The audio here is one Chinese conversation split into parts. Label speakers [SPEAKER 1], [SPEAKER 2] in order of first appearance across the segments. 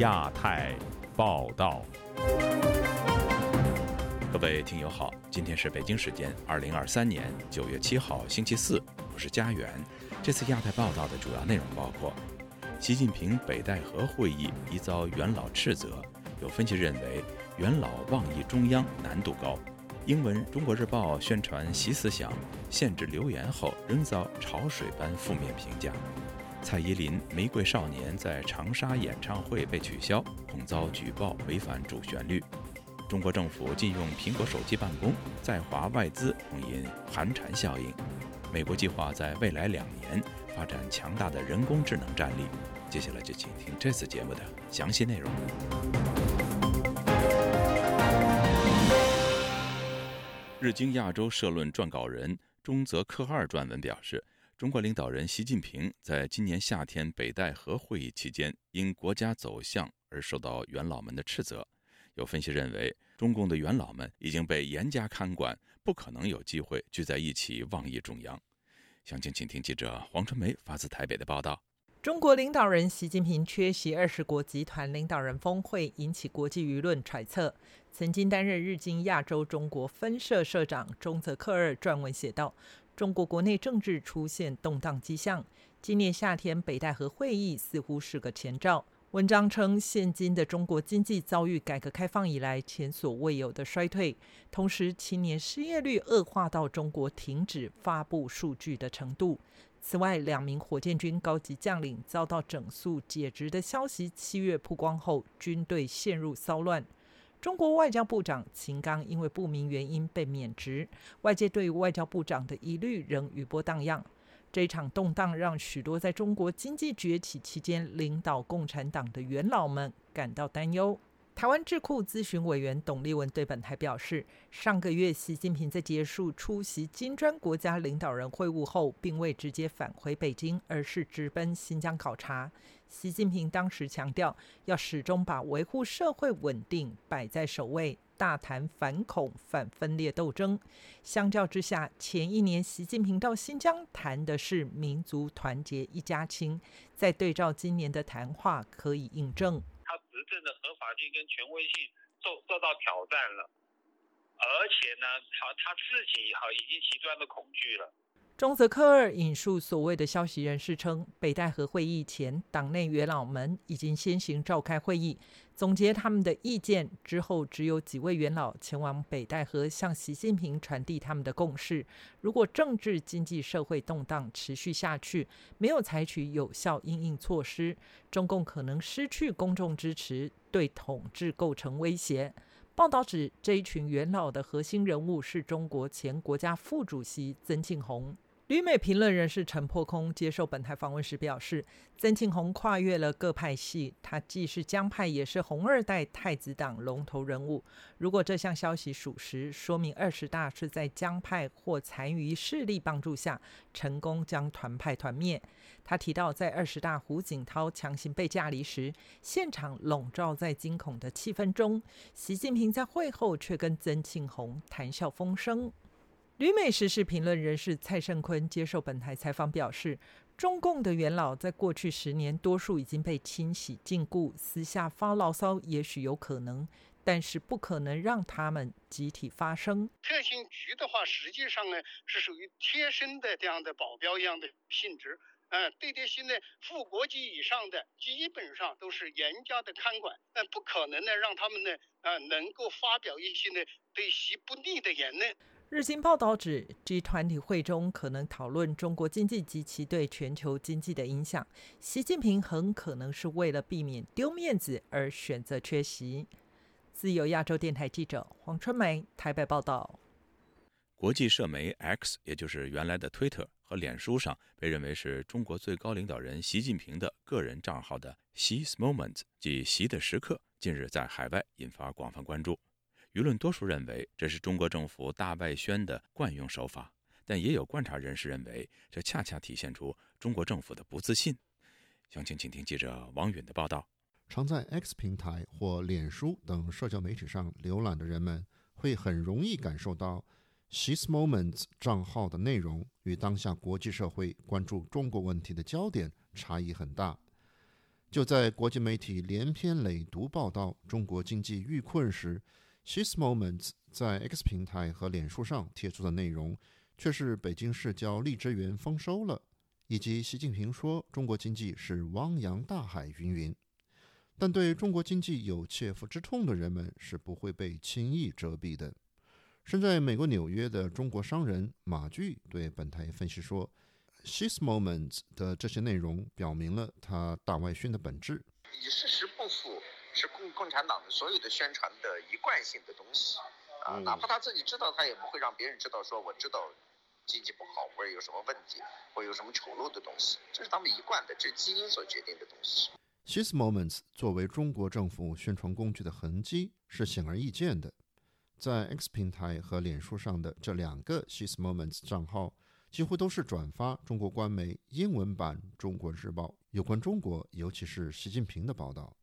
[SPEAKER 1] 亚太报道。各位听友好，今天是北京时间二零二三年九月七号星期四，我是家园。这次亚太报道的主要内容包括：习近平北戴河会议疑遭元老斥责，有分析认为元老妄议中央难度高；英文《中国日报》宣传习思想，限制留言后仍遭潮水般负面评价；蔡依林《玫瑰少年》在长沙演唱会被取消，恐遭举报违反主旋律。中国政府禁用苹果手机办公，在华外资恐引寒蝉效应。美国计划在未来两年发展强大的人工智能战力。接下来就请听这次节目的详细内容。日经亚洲社论撰稿人中泽克二撰文表示，中国领导人习近平在今年夏天北戴河会议期间，因国家走向而受到元老们的斥责。有分析认为，中共的元老们已经被严加看管，不可能有机会聚在一起妄议中央。详情，请听记者黄春梅发自台北的报道。
[SPEAKER 2] 中国领导人习近平缺席二十国集团领导人峰会，引起国际舆论揣测。曾经担任日经亚洲中国分社社长中泽克二撰文写道：“中国国内政治出现动荡迹象，今年夏天北戴河会议似乎是个前兆。”文章称，现今的中国经济遭遇改革开放以来前所未有的衰退，同时青年失业率恶化到中国停止发布数据的程度。此外，两名火箭军高级将领遭到整肃解职的消息七月曝光后，军队陷入骚乱。中国外交部长秦刚因为不明原因被免职，外界对于外交部长的疑虑仍余波荡漾。这场动荡让许多在中国经济崛起期间领导共产党的元老们感到担忧。台湾智库咨询委员董立文对本台表示，上个月习近平在结束出席金砖国家领导人会晤后，并未直接返回北京，而是直奔新疆考察。习近平当时强调，要始终把维护社会稳定摆在首位。大谈反恐、反分裂斗争。相较之下，前一年习近平到新疆谈的是民族团结、一家亲。再对照今年的谈话，可以印证
[SPEAKER 3] 执政的合法性跟权威性受受到挑战了，而且呢，他他自己哈已经极端的恐惧了。
[SPEAKER 2] 中泽科尔引述所谓的消息人士称，北戴河会议前，党内元老们已经先行召开会议，总结他们的意见之后，只有几位元老前往北戴河向习近平传递他们的共识。如果政治、经济、社会动荡持续下去，没有采取有效应应措施，中共可能失去公众支持，对统治构成威胁。报道指，这一群元老的核心人物是中国前国家副主席曾庆红。旅美评论人士陈破空接受本台访问时表示，曾庆红跨越了各派系，他既是江派，也是红二代太子党龙头人物。如果这项消息属实，说明二十大是在江派或残余势力帮助下，成功将团派团灭。他提到，在二十大胡锦涛强行被架离时，现场笼罩在惊恐的气氛中，习近平在会后却跟曾庆红谈笑风生。旅美时事评论人士蔡胜坤接受本台采访表示，中共的元老在过去十年多数已经被清洗禁锢，私下发牢骚也许有可能，但是不可能让他们集体发声。
[SPEAKER 4] 特勤局的话，实际上呢是属于贴身的这样的保镖一样的性质，嗯，对这些呢副国级以上的基本上都是严加的看管，但不可能呢让他们呢啊能够发表一些呢对习不利的言论。
[SPEAKER 2] 日经报道指，G 团体会中可能讨论中国经济及其对全球经济的影响。习近平很可能是为了避免丢面子而选择缺席。自由亚洲电台记者黄春梅台北报道。
[SPEAKER 1] 国际社媒 X，也就是原来的 Twitter 和脸书上，被认为是中国最高领导人习近平的个人账号的 “X's Moment” 即“习的时刻”，近日在海外引发广泛关注。舆论多数认为这是中国政府大外宣的惯用手法，但也有观察人士认为，这恰恰体现出中国政府的不自信。详情，请听记者王允的报道。
[SPEAKER 5] 常在 X 平台或脸书等社交媒体上浏览的人们，会很容易感受到 “She's Moments” 账号的内容与当下国际社会关注中国问题的焦点差异很大。就在国际媒体连篇累牍报道中国经济遇困时，She's Moments 在 X 平台和脸书上贴出的内容，却是北京市郊荔枝园丰收了，以及习近平说中国经济是汪洋大海云云。但对中国经济有切肤之痛的人们是不会被轻易遮蔽的。身在美国纽约的中国商人马骏对本台分析说。She's Moments 的这些内容表明了他大外宣的本质，
[SPEAKER 6] 与事实不符，共共产党的所有的宣传的一贯性的东西啊，哪怕他自己知道，他也不会让别人知道。说我知道经济不好，或者有什么问题，或有什么丑陋的东西，这是他们一贯的，这是基因所决定的东西。
[SPEAKER 5] She's Moments 作为中国政府宣传工具的痕迹是显而易见的，在 X 平台和脸书上的这两个 She's Moments 账号。几乎都是转发中国官媒英文版《中国日报》有关中国，尤其是习近平的报道。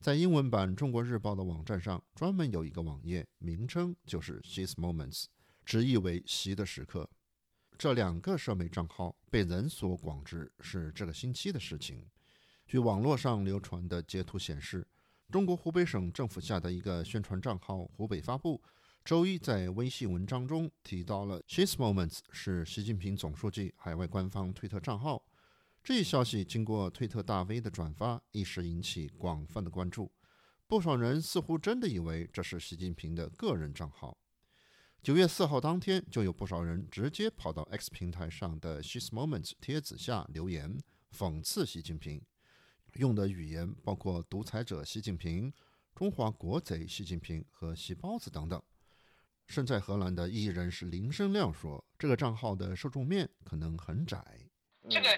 [SPEAKER 5] 在英文版《中国日报》的网站上，专门有一个网页，名称就是 “She's Moments”，直译为“习的时刻”。这两个社媒账号被人所广知是这个星期的事情。据网络上流传的截图显示，中国湖北省政府下的一个宣传账号“湖北发布”。周一在微信文章中提到了 “She's Moments” 是习近平总书记海外官方推特账号。这一消息经过推特大 V 的转发，一时引起广泛的关注。不少人似乎真的以为这是习近平的个人账号。九月四号当天，就有不少人直接跑到 X 平台上的 “She's Moments” 帖子下留言，讽刺习近平，用的语言包括“独裁者习近平”、“中华国贼习近平”和“洗包子”等等。身在荷兰的艺人是林生亮说：“这个账号的受众面可能很窄。
[SPEAKER 7] 这个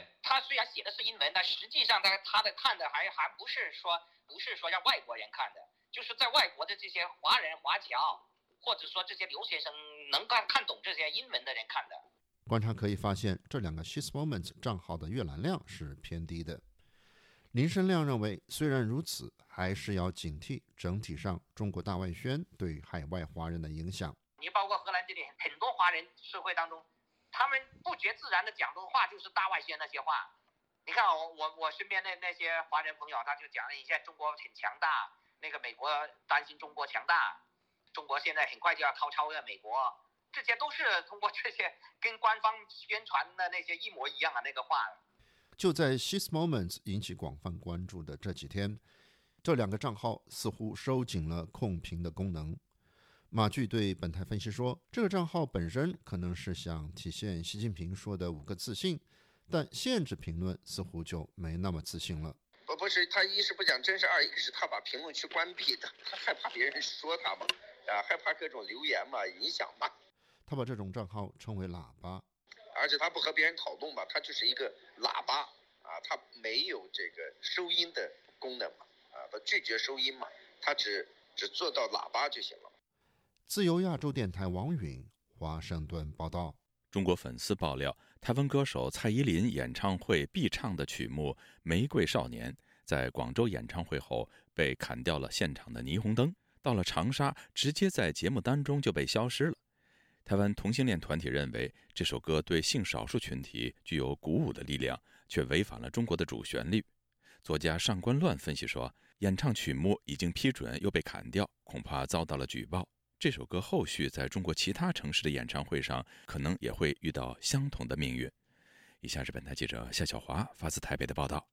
[SPEAKER 7] 实际上他他的看的还还不是说不是说让外国人看的，就是在外国的这些华人华侨，或者说这些留学生能看看懂这些英文的人看的。”
[SPEAKER 5] 观察可以发现，这两个 She's Moments 账号的阅览量是偏低的。林生亮认为，虽然如此，还是要警惕整体上中国大外宣对海外华人的影响。
[SPEAKER 7] 你包括荷兰这里很多华人社会当中，他们不觉自然的讲的话就是大外宣那些话。你看我我我身边的那些华人朋友，他就讲了一些中国很强大，那个美国担心中国强大，中国现在很快就要超超越美国，这些都是通过这些跟官方宣传的那些一模一样的那个话。
[SPEAKER 5] 就在 She's Moments 引起广泛关注的这几天，这两个账号似乎收紧了控评的功能。马骏对本台分析说：“这个账号本身可能是想体现习近平说的五个自信，但限制评论似乎就没那么自信了。
[SPEAKER 6] 不，不是他一是不讲真事，二一个是他把评论区关闭的，他害怕别人说他嘛，啊，害怕各种留言嘛，影响嘛。
[SPEAKER 5] 他把这种账号称为喇叭，
[SPEAKER 6] 而且他不和别人讨论嘛，他就是一个喇叭啊，他没有这个收音的功能嘛，啊，他拒绝收音嘛，他只只做到喇叭就行了。”
[SPEAKER 5] 自由亚洲电台王允华盛顿报道：
[SPEAKER 1] 中国粉丝爆料，台湾歌手蔡依林演唱会必唱的曲目《玫瑰少年》在广州演唱会后被砍掉了现场的霓虹灯，到了长沙直接在节目单中就被消失了。台湾同性恋团体认为这首歌对性少数群体具有鼓舞的力量，却违反了中国的主旋律。作家上官乱分析说，演唱曲目已经批准又被砍掉，恐怕遭到了举报。这首歌后续在中国其他城市的演唱会上，可能也会遇到相同的命运。以下是本台记者夏小华发自台北的报道。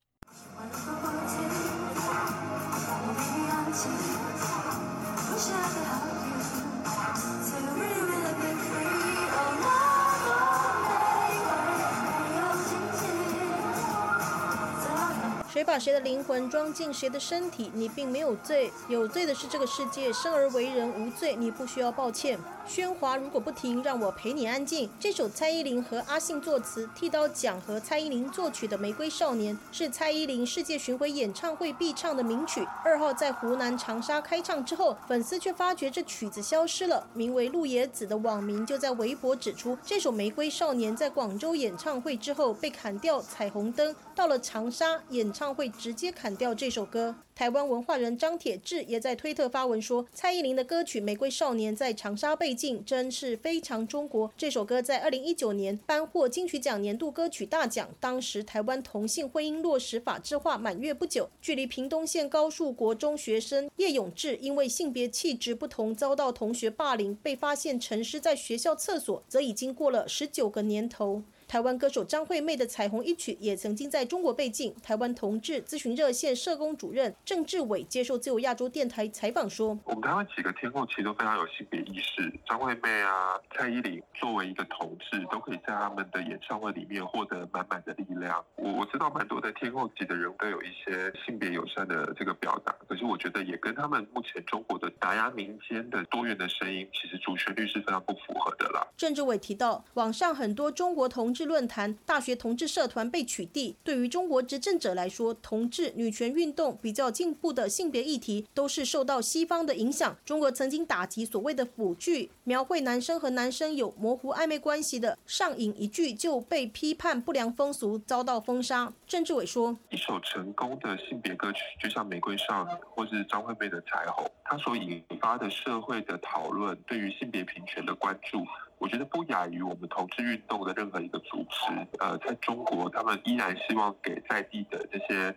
[SPEAKER 8] 谁把谁的灵魂装进谁的身体？你并没有罪，有罪的是这个世界。生而为人无罪，你不需要抱歉。喧哗如果不停，让我陪你安静。这首蔡依林和阿信作词、剃刀奖和蔡依林作曲的《玫瑰少年》是蔡依林世界巡回演唱会必唱的名曲。二号在湖南长沙开唱之后，粉丝却发觉这曲子消失了。名为陆野子的网民就在微博指出，这首《玫瑰少年》在广州演唱会之后被砍掉彩虹灯，到了长沙演唱会直接砍掉这首歌。台湾文化人张铁志也在推特发文说，蔡依林的歌曲《玫瑰少年》在长沙被禁，真是非常中国。这首歌在二零一九年颁获金曲奖年度歌曲大奖。当时台湾同性婚姻落实法制化满月不久，距离屏东县高树国中学生叶永志因为性别气质不同遭到同学霸凌，被发现沉尸在学校厕所，则已经过了十九个年头。台湾歌手张惠妹的《彩虹》一曲也曾经在中国被禁。台湾同志咨询热线社工主任郑志伟接受自由亚洲电台采访说：“
[SPEAKER 9] 我们台湾几个天后其实都非常有性别意识，张惠妹啊、蔡依林作为一个同志，都可以在他们的演唱会里面获得满满的力量。我我知道蛮多的天后级的人都有一些性别友善的这个表达，可是我觉得也跟他们目前中国的打压民间的多元的声音，其实主旋律是非常不符合的啦。”
[SPEAKER 8] 郑志伟提到，网上很多中国同。志论坛、大学同志社团被取缔，对于中国执政者来说，同志、女权运动比较进步的性别议题，都是受到西方的影响。中国曾经打击所谓的腐剧，描绘男生和男生有模糊暧昧关系的，上瘾一句就被批判不良风俗，遭到封杀。郑志伟说：“
[SPEAKER 9] 一首成功的性别歌曲，就像《玫瑰少女》或是张惠妹的《彩虹》，它所引发的社会的讨论，对于性别平权的关注。”我觉得不亚于我们同志运动的任何一个组织。呃，在中国，他们依然希望给在地的这些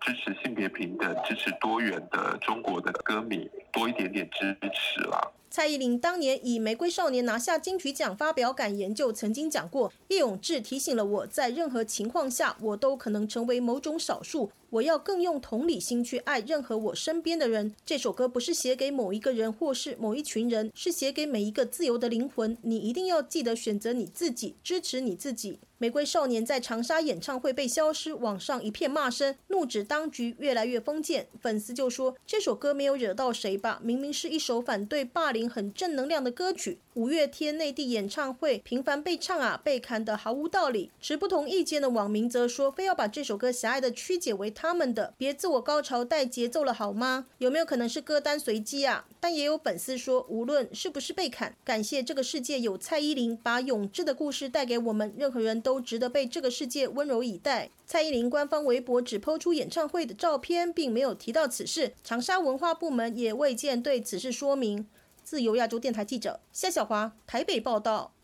[SPEAKER 9] 支持性别平等、支持多元的中国的歌迷多一点点支持啦。
[SPEAKER 8] 蔡依林当年以《玫瑰少年》拿下金曲奖，发表感言就曾经讲过：“叶永志提醒了我在任何情况下，我都可能成为某种少数。”我要更用同理心去爱任何我身边的人。这首歌不是写给某一个人或是某一群人，是写给每一个自由的灵魂。你一定要记得选择你自己，支持你自己。玫瑰少年在长沙演唱会被消失，网上一片骂声，怒指当局越来越封建。粉丝就说这首歌没有惹到谁吧？明明是一首反对霸凌、很正能量的歌曲。五月天内地演唱会频繁被唱啊，被砍得毫无道理。持不同意见的网民则说，非要把这首歌狭隘的曲解为他们的，别自我高潮带节奏了好吗？有没有可能是歌单随机啊？但也有粉丝说，无论是不是被砍，感谢这个世界有蔡依林把永志的故事带给我们，任何人都值得被这个世界温柔以待。蔡依林官方微博只抛出演唱会的照片，并没有提到此事。长沙文化部门也未见对此事说明。自由亚洲电台记者夏小华台北报道。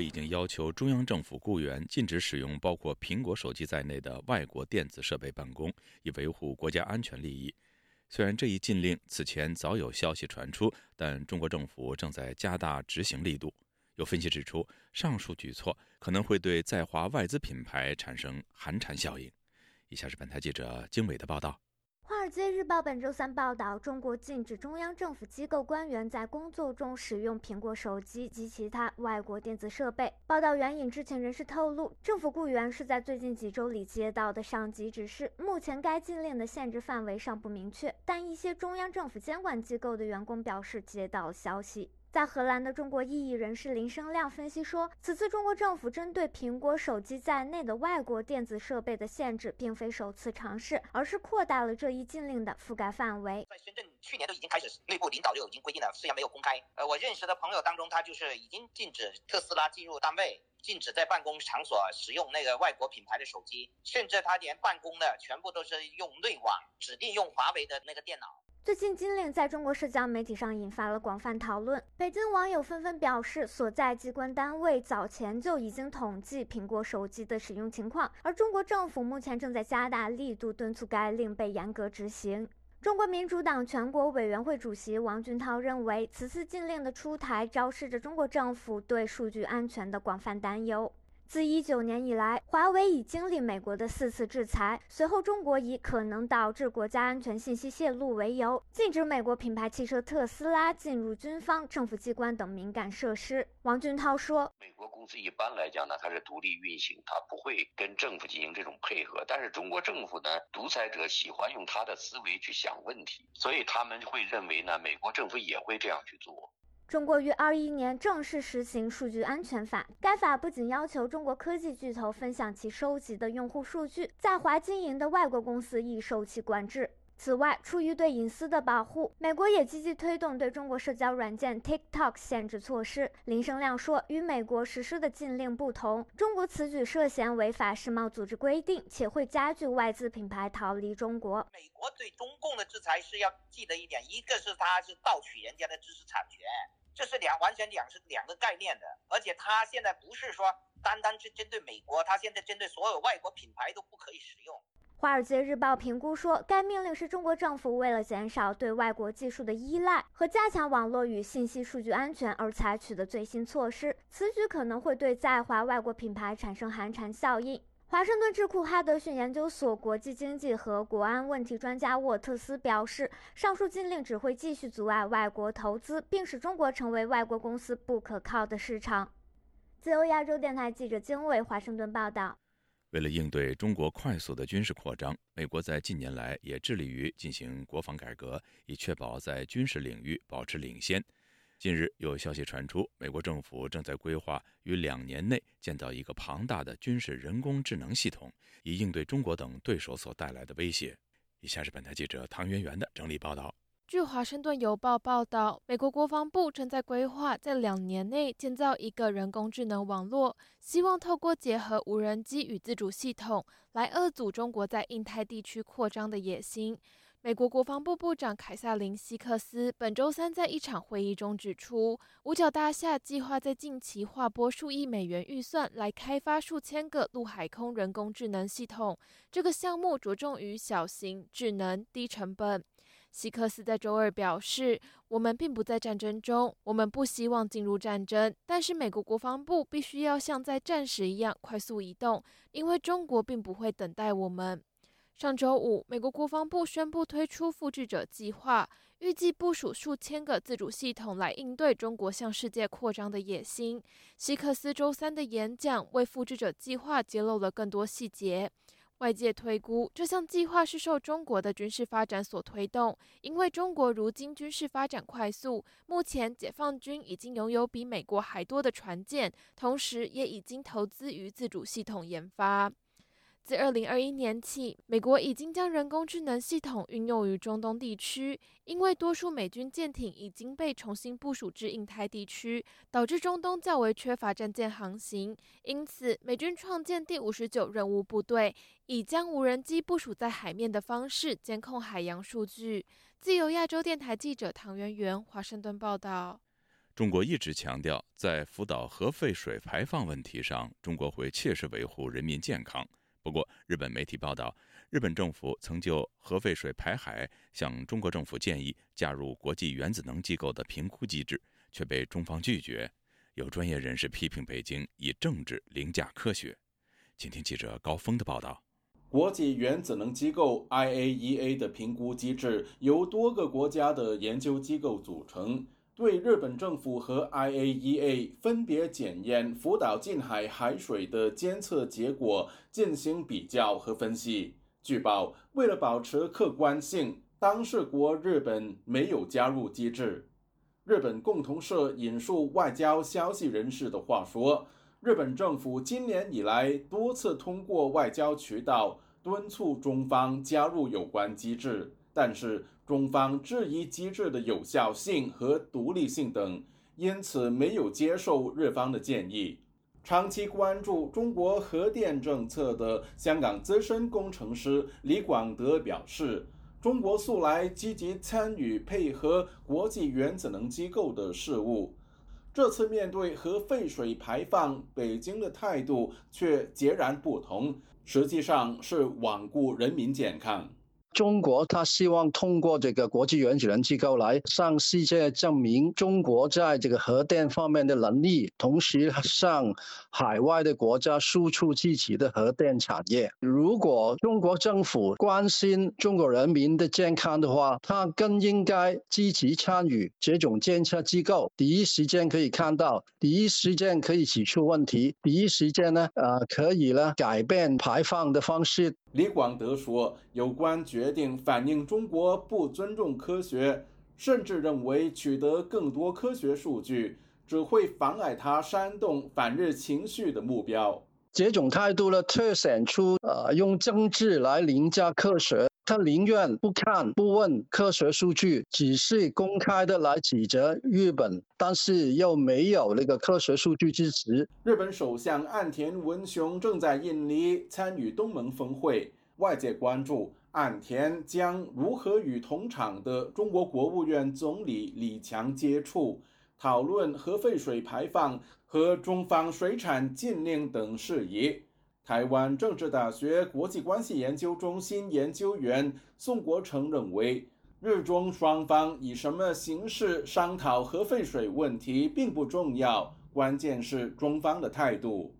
[SPEAKER 1] 已经要求中央政府雇员禁止使用包括苹果手机在内的外国电子设备办公，以维护国家安全利益。虽然这一禁令此前早有消息传出，但中国政府正在加大执行力度。有分析指出，上述举措可能会对在华外资品牌产生寒蝉效应。以下是本台记者经纬的报道。
[SPEAKER 10] 《街日报》本周三报道，中国禁止中央政府机构官员在工作中使用苹果手机及其他外国电子设备。报道援引知情人士透露，政府雇员是在最近几周里接到的上级指示。目前该禁令的限制范围尚不明确，但一些中央政府监管机构的员工表示接到消息。在荷兰的中国异议人士林生亮分析说，此次中国政府针对苹果手机在内的外国电子设备的限制，并非首次尝试，而是扩大了这一禁令的覆盖范围。
[SPEAKER 7] 在深圳，去年都已经开始，内部领导就已经规定了，虽然没有公开。呃，我认识的朋友当中，他就是已经禁止特斯拉进入单位，禁止在办公场所使用那个外国品牌的手机，甚至他连办公的全部都是用内网，指定用华为的那个电脑。
[SPEAKER 10] 最近禁令在中国社交媒体上引发了广泛讨论，北京网友纷纷表示，所在机关单位早前就已经统计苹果手机的使用情况，而中国政府目前正在加大力度敦促该令被严格执行。中国民主党全国委员会主席王俊涛认为，此次禁令的出台昭示着中国政府对数据安全的广泛担忧。自一九年以来，华为已经历美国的四次制裁。随后，中国以可能导致国家安全信息泄露为由，禁止美国品牌汽车特斯拉进入军方、政府机关等敏感设施。王俊涛说：“
[SPEAKER 11] 美国公司一般来讲呢，它是独立运行，它不会跟政府进行这种配合。但是中国政府呢，独裁者喜欢用他的思维去想问题，所以他们会认为呢，美国政府也会这样去做。”
[SPEAKER 10] 中国于二一年正式实行数据安全法，该法不仅要求中国科技巨头分享其收集的用户数据，在华经营的外国公司亦受其管制。此外，出于对隐私的保护，美国也积极推动对中国社交软件 TikTok 限制措施。林生亮说，与美国实施的禁令不同，中国此举涉嫌违反世贸组织规定，且会加剧外资品牌逃离中国。
[SPEAKER 7] 美国对中共的制裁是要记得一点，一个是它是盗取人家的知识产权，这是两完全两是两个概念的，而且它现在不是说单单是针对美国，它现在针对所有外国品牌都不可以使用。
[SPEAKER 10] 《华尔街日报》评估说，该命令是中国政府为了减少对外国技术的依赖和加强网络与信息数据安全而采取的最新措施。此举可能会对在华外国品牌产生寒蝉效应。华盛顿智库哈德逊研究所国际经济和国安问题专家沃特斯表示，上述禁令只会继续阻碍外国投资，并使中国成为外国公司不可靠的市场。自由亚洲电台记者经纬华盛顿报道。
[SPEAKER 1] 为了应对中国快速的军事扩张，美国在近年来也致力于进行国防改革，以确保在军事领域保持领先。近日有消息传出，美国政府正在规划于两年内建造一个庞大的军事人工智能系统，以应对中国等对手所带来的威胁。以下是本台记者唐媛媛的整理报道。
[SPEAKER 12] 据《华盛顿邮报》报道，美国国防部正在规划在两年内建造一个人工智能网络，希望透过结合无人机与自主系统，来遏阻中国在印太地区扩张的野心。美国国防部部长凯撒琳·希克斯本周三在一场会议中指出，五角大厦计划在近期划拨数亿美元预算来开发数千个陆海空人工智能系统。这个项目着重于小型、智能、低成本。希克斯在周二表示：“我们并不在战争中，我们不希望进入战争。但是美国国防部必须要像在战时一样快速移动，因为中国并不会等待我们。”上周五，美国国防部宣布推出复制者计划，预计部署数千个自主系统来应对中国向世界扩张的野心。希克斯周三的演讲为复制者计划揭露了更多细节。外界推估，这项计划是受中国的军事发展所推动，因为中国如今军事发展快速，目前解放军已经拥有比美国还多的船舰，同时也已经投资于自主系统研发。自二零二一年起，美国已经将人工智能系统运用于中东地区。因为多数美军舰艇已经被重新部署至印太地区，导致中东较为缺乏战舰航行。因此，美军创建第五十九任务部队，以将无人机部署在海面的方式监控海洋数据。自由亚洲电台记者唐媛媛华盛顿报道。
[SPEAKER 1] 中国一直强调，在福岛核废水排放问题上，中国会切实维护人民健康。不过，日本媒体报道，日本政府曾就核废水排海向中国政府建议加入国际原子能机构的评估机制，却被中方拒绝。有专业人士批评北京以政治凌驾科学。请听记者高峰的报道：
[SPEAKER 13] 国际原子能机构 IAEA 的评估机制由多个国家的研究机构组成。对日本政府和 IAEA 分别检验福岛近海海水的监测结果进行比较和分析。据报，为了保持客观性，当事国日本没有加入机制。日本共同社引述外交消息人士的话说，日本政府今年以来多次通过外交渠道敦促中方加入有关机制，但是。中方质疑机制的有效性和独立性等，因此没有接受日方的建议。长期关注中国核电政策的香港资深工程师李广德表示：“中国素来积极参与配合国际原子能机构的事务，这次面对核废水排放，北京的态度却截然不同，实际上是罔顾人民健康。”
[SPEAKER 14] 中国他希望通过这个国际原子能机构来向世界证明中国在这个核电方面的能力，同时向海外的国家输出自己的核电产业。如果中国政府关心中国人民的健康的话，他更应该积极参与这种监测机构，第一时间可以看到，第一时间可以指出问题，第一时间呢，呃，可以呢改变排放的方式。
[SPEAKER 13] 李广德说：“有关决定反映中国不尊重科学，甚至认为取得更多科学数据只会妨碍他煽动反日情绪的目标。
[SPEAKER 14] 这种态度呢，凸显出呃用政治来凌驾科学。他宁愿不看不问科学数据，只是公开的来指责日本，但是又没有那个科学数据支持。
[SPEAKER 13] 日本首相岸田文雄正在印尼参与东盟峰会，外界关注岸田将如何与同场的中国国务院总理李强接触，讨论核废水排放和中方水产禁令等事宜。台湾政治大学国际关系研究中心研究员宋国成认为，日中双方以什么形式商讨核废水问题并不重要，关键是中方的态度。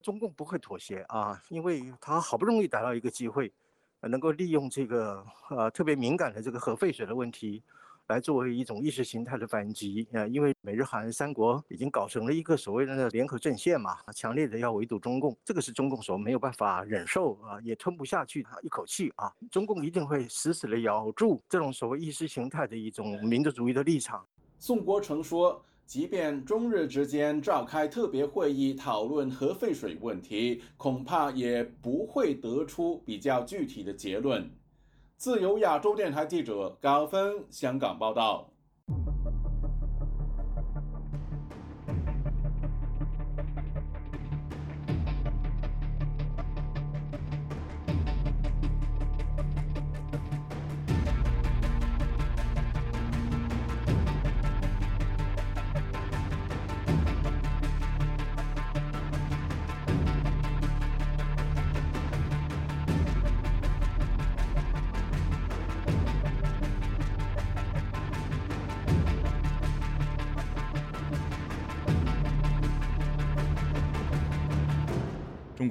[SPEAKER 15] 中共不会妥协啊，因为他好不容易逮到一个机会，能够利用这个呃特别敏感的这个核废水的问题。来作为一种意识形态的反击，呃，因为美日韩三国已经搞成了一个所谓的联合阵线嘛，强烈的要围堵中共，这个是中共所没有办法忍受啊，也吞不下去一口气啊，中共一定会死死的咬住这种所谓意识形态的一种民族主义的立场。
[SPEAKER 13] 宋国成说，即便中日之间召开特别会议讨论核废水问题，恐怕也不会得出比较具体的结论。自由亚洲电台记者高峰香港报道。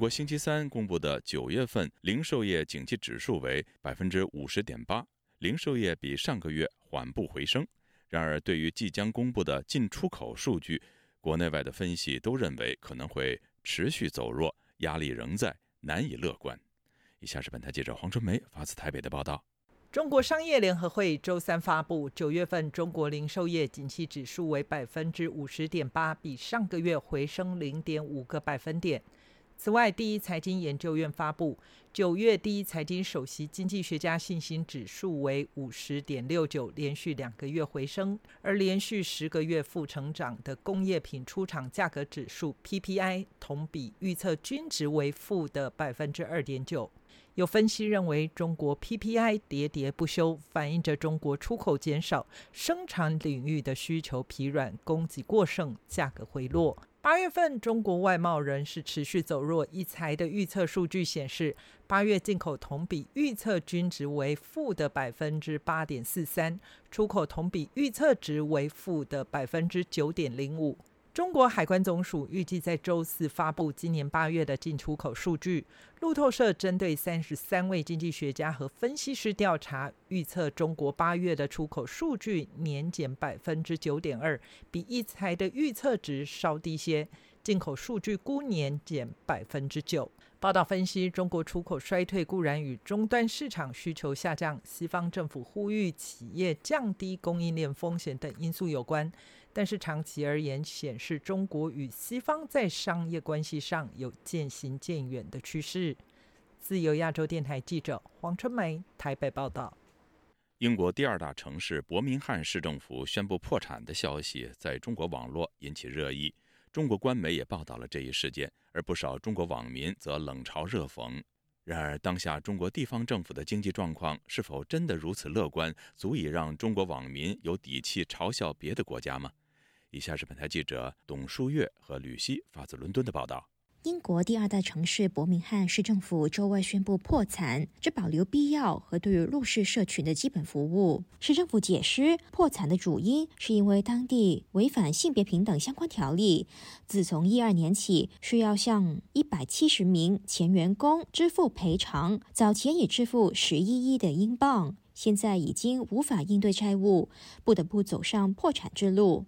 [SPEAKER 1] 国星期三公布的九月份零售业景气指数为百分之五十点八，零售业比上个月缓步回升。然而，对于即将公布的进出口数据，国内外的分析都认为可能会持续走弱，压力仍在，难以乐观。以下是本台记者黄春梅发自台北的报道：
[SPEAKER 2] 中国商业联合会周三发布九月份中国零售业景气指数为百分之五十点八，比上个月回升零点五个百分点。此外，第一财经研究院发布九月第一财经首席经济学家信心指数为五十点六九，连续两个月回升；而连续十个月负成长的工业品出厂价格指数 PPI 同比预测均值为负的百分之二点九。有分析认为，中国 PPI 喋喋不休，反映着中国出口减少，生产领域的需求疲软，供给过剩，价格回落。八月份中国外贸仍是持续走弱，一财的预测数据显示，八月进口同比预测均值为负的百分之八点四三，出口同比预测值为负的百分之九点零五。中国海关总署预计在周四发布今年八月的进出口数据。路透社针对三十三位经济学家和分析师调查，预测中国八月的出口数据年减百分之九点二，比一财的预测值稍低些。进口数据估年减百分之九。报道分析，中国出口衰退固然与终端市场需求下降、西方政府呼吁企业降低供应链风险等因素有关。但是长期而言，显示中国与西方在商业关系上有渐行渐远的趋势。自由亚洲电台记者黄春梅台北报道。
[SPEAKER 1] 英国第二大城市伯明翰市政府宣布破产的消息，在中国网络引起热议。中国官媒也报道了这一事件，而不少中国网民则冷嘲热讽。然而，当下中国地方政府的经济状况是否真的如此乐观，足以让中国网民有底气嘲笑别的国家吗？以下是本台记者董书月和吕希发自伦敦的报道。
[SPEAKER 16] 英国第二大城市伯明翰市政府周二宣布破产，只保留必要和对于弱势社群的基本服务。市政府解释，破产的主因是因为当地违反性别平等相关条例。自从一二年起，需要向一百七十名前员工支付赔偿，早前已支付十一亿的英镑。现在已经无法应对债务，不得不走上破产之路。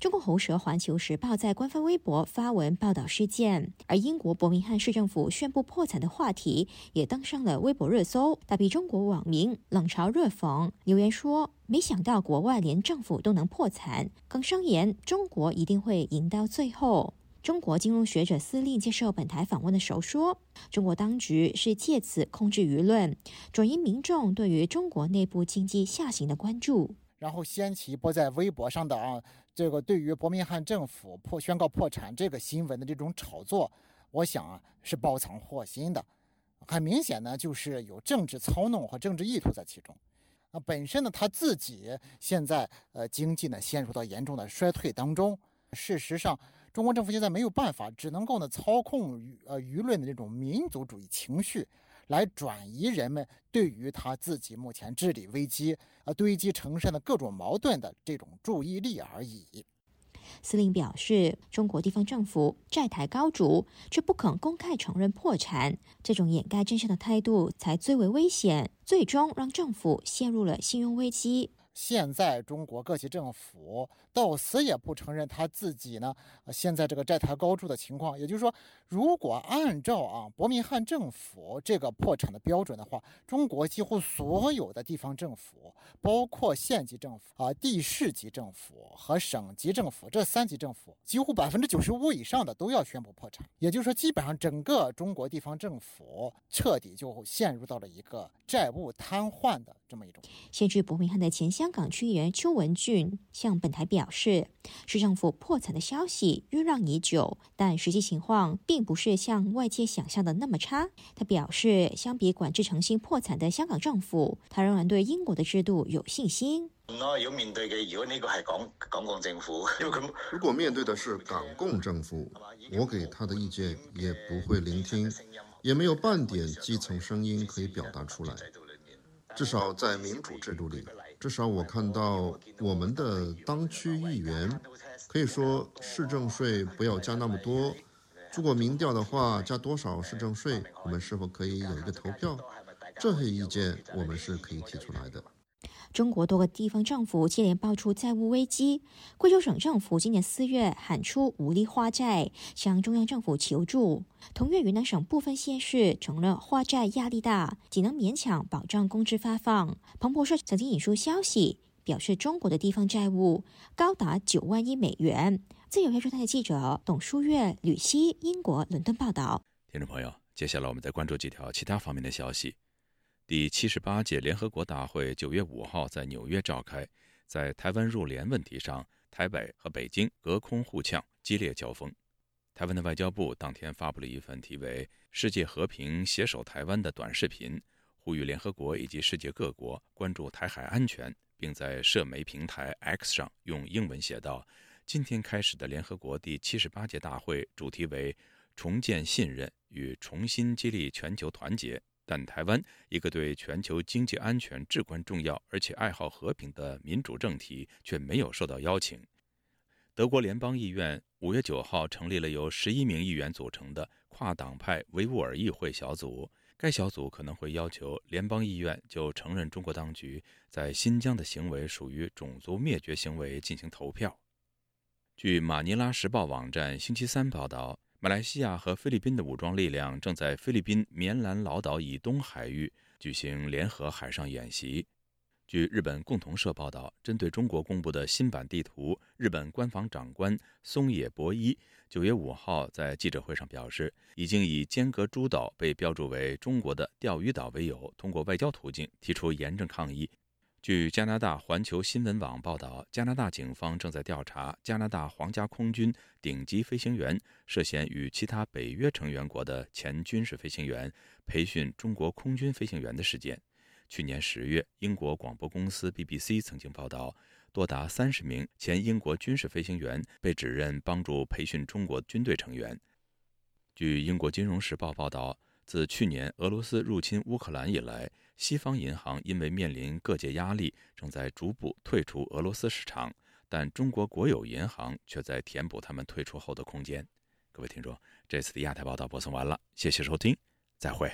[SPEAKER 16] 中国喉舌《环球时报》在官方微博发文报道事件，而英国伯明翰市政府宣布破产的话题也登上了微博热搜，大批中国网民冷嘲热讽，留言说：“没想到国外连政府都能破产。”更声言中国一定会赢到最后。中国金融学者司令接受本台访问的时候说：“中国当局是借此控制舆论，转移民众对于中国内部经济下行的关注，
[SPEAKER 17] 然后掀起一波在微博上的啊。”这个对于伯明翰政府破宣告破产这个新闻的这种炒作，我想啊是包藏祸心的，很明显呢就是有政治操弄和政治意图在其中。啊，本身呢他自己现在呃经济呢陷入到严重的衰退当中。事实上，中国政府现在没有办法，只能够呢操控舆呃舆论的这种民族主义情绪。来转移人们对于他自己目前治理危机、呃堆积成山的各种矛盾的这种注意力而已。
[SPEAKER 16] 司令表示，中国地方政府债台高筑，却不肯公开承认破产，这种掩盖真相的态度才最为危险，最终让政府陷入了信用危机。
[SPEAKER 17] 现在中国各级政府到死也不承认他自己呢，现在这个债台高筑的情况。也就是说，如果按照啊伯明翰政府这个破产的标准的话，中国几乎所有的地方政府，包括县级政府啊、地市级政府和省级政府这三级政府，几乎百分之九十五以上的都要宣布破产。也就是说，基本上整个中国地方政府彻底就陷入到了一个债务瘫痪的这么一种。
[SPEAKER 16] 现居伯明翰的前香。香港区议员邱文俊向本台表示，市政府破产的消息酝酿已久，但实际情况并不是像外界想象的那么差。他表示，相比管制诚信破产的香港政府，他仍然对英国的制度有信心。
[SPEAKER 18] 我要面对嘅，如果呢个系港港共政府，因为佢
[SPEAKER 5] 如果面对的是港共政府，我给他的意见也不会聆听，也没有半点基层声音可以表达出来。至少在民主制度里。至少我看到我们的当区议员可以说市政税不要加那么多。如果民调的话，加多少市政税，我们是否可以有一个投票？这些意见我们是可以提出来的。
[SPEAKER 16] 中国多个地方政府接连爆出债务危机。贵州省政府今年四月喊出无力化债，向中央政府求助。同月，云南省部分县市承认化债压力大，仅能勉强保障工资发放。彭博社曾经引述消息，表示中国的地方债务高达九万亿美元。自由亚洲台的记者董书月、吕希，英国伦敦报道。
[SPEAKER 1] 听众朋友，接下来我们再关注几条其他方面的消息。第七十八届联合国大会九月五号在纽约召开，在台湾入联问题上，台北和北京隔空互呛，激烈交锋。台湾的外交部当天发布了一份题为《世界和平携手台湾》的短视频，呼吁联合国以及世界各国关注台海安全，并在社媒平台 X 上用英文写道：“今天开始的联合国第七十八届大会主题为重建信任与重新激励全球团结。”但台湾一个对全球经济安全至关重要，而且爱好和平的民主政体却没有受到邀请。德国联邦议院五月九号成立了由十一名议员组成的跨党派维吾尔议会小组，该小组可能会要求联邦议院就承认中国当局在新疆的行为属于种族灭绝行为进行投票。据马尼拉时报网站星期三报道。马来西亚和菲律宾的武装力量正在菲律宾棉兰老岛以东海域举行联合海上演习。据日本共同社报道，针对中国公布的新版地图，日本官房长官松野博一九月五号在记者会上表示，已经以尖阁诸岛被标注为中国的钓鱼岛为由，通过外交途径提出严正抗议。据加拿大环球新闻网报道，加拿大警方正在调查加拿大皇家空军顶级飞行员涉嫌与其他北约成员国的前军事飞行员培训中国空军飞行员的事件。去年十月，英国广播公司 BBC 曾经报道，多达三十名前英国军事飞行员被指认帮助培训中国军队成员。据英国金融时报报道，自去年俄罗斯入侵乌克兰以来，西方银行因为面临各界压力，正在逐步退出俄罗斯市场，但中国国有银行却在填补他们退出后的空间。各位听众，这次的亚太报道播送完了，谢谢收听，再会。